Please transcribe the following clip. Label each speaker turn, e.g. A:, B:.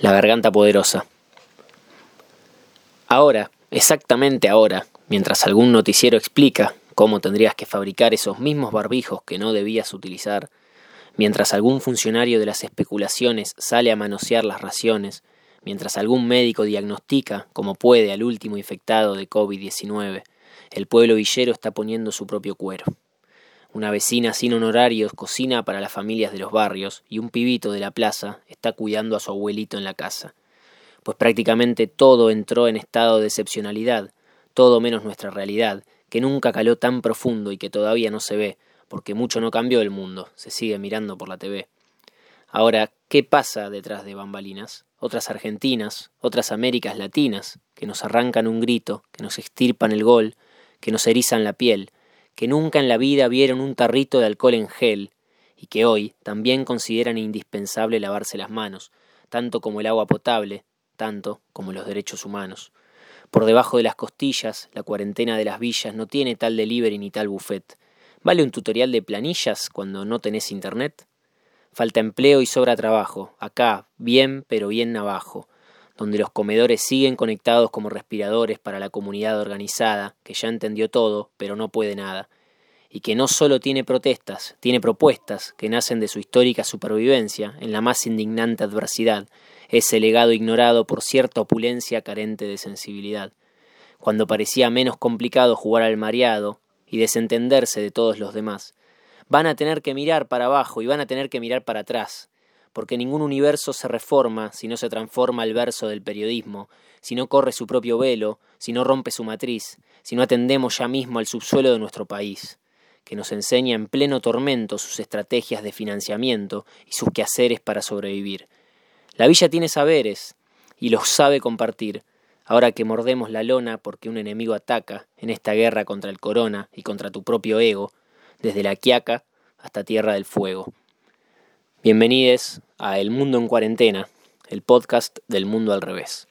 A: La garganta poderosa. Ahora, exactamente ahora, mientras algún noticiero explica cómo tendrías que fabricar esos mismos barbijos que no debías utilizar, mientras algún funcionario de las especulaciones sale a manosear las raciones, mientras algún médico diagnostica como puede al último infectado de COVID-19, el pueblo villero está poniendo su propio cuero. Una vecina sin honorarios cocina para las familias de los barrios y un pibito de la plaza está cuidando a su abuelito en la casa. Pues prácticamente todo entró en estado de excepcionalidad, todo menos nuestra realidad, que nunca caló tan profundo y que todavía no se ve, porque mucho no cambió el mundo, se sigue mirando por la TV. Ahora, ¿qué pasa detrás de bambalinas? Otras Argentinas, otras Américas Latinas, que nos arrancan un grito, que nos extirpan el gol, que nos erizan la piel, que nunca en la vida vieron un tarrito de alcohol en gel y que hoy también consideran indispensable lavarse las manos, tanto como el agua potable, tanto como los derechos humanos. Por debajo de las costillas, la cuarentena de las villas no tiene tal delivery ni tal buffet. ¿Vale un tutorial de planillas cuando no tenés internet? Falta empleo y sobra trabajo, acá, bien pero bien abajo, donde los comedores siguen conectados como respiradores para la comunidad organizada, que ya entendió todo, pero no puede nada, y que no solo tiene protestas, tiene propuestas que nacen de su histórica supervivencia en la más indignante adversidad, ese legado ignorado por cierta opulencia carente de sensibilidad. Cuando parecía menos complicado jugar al mareado y desentenderse de todos los demás, van a tener que mirar para abajo y van a tener que mirar para atrás, porque ningún universo se reforma si no se transforma el verso del periodismo, si no corre su propio velo, si no rompe su matriz, si no atendemos ya mismo al subsuelo de nuestro país, que nos enseña en pleno tormento sus estrategias de financiamiento y sus quehaceres para sobrevivir. La villa tiene saberes y los sabe compartir, ahora que mordemos la lona porque un enemigo ataca en esta guerra contra el corona y contra tu propio ego, desde la Quiaca hasta Tierra del Fuego. Bienvenidos a El Mundo en Cuarentena, el podcast del mundo al revés.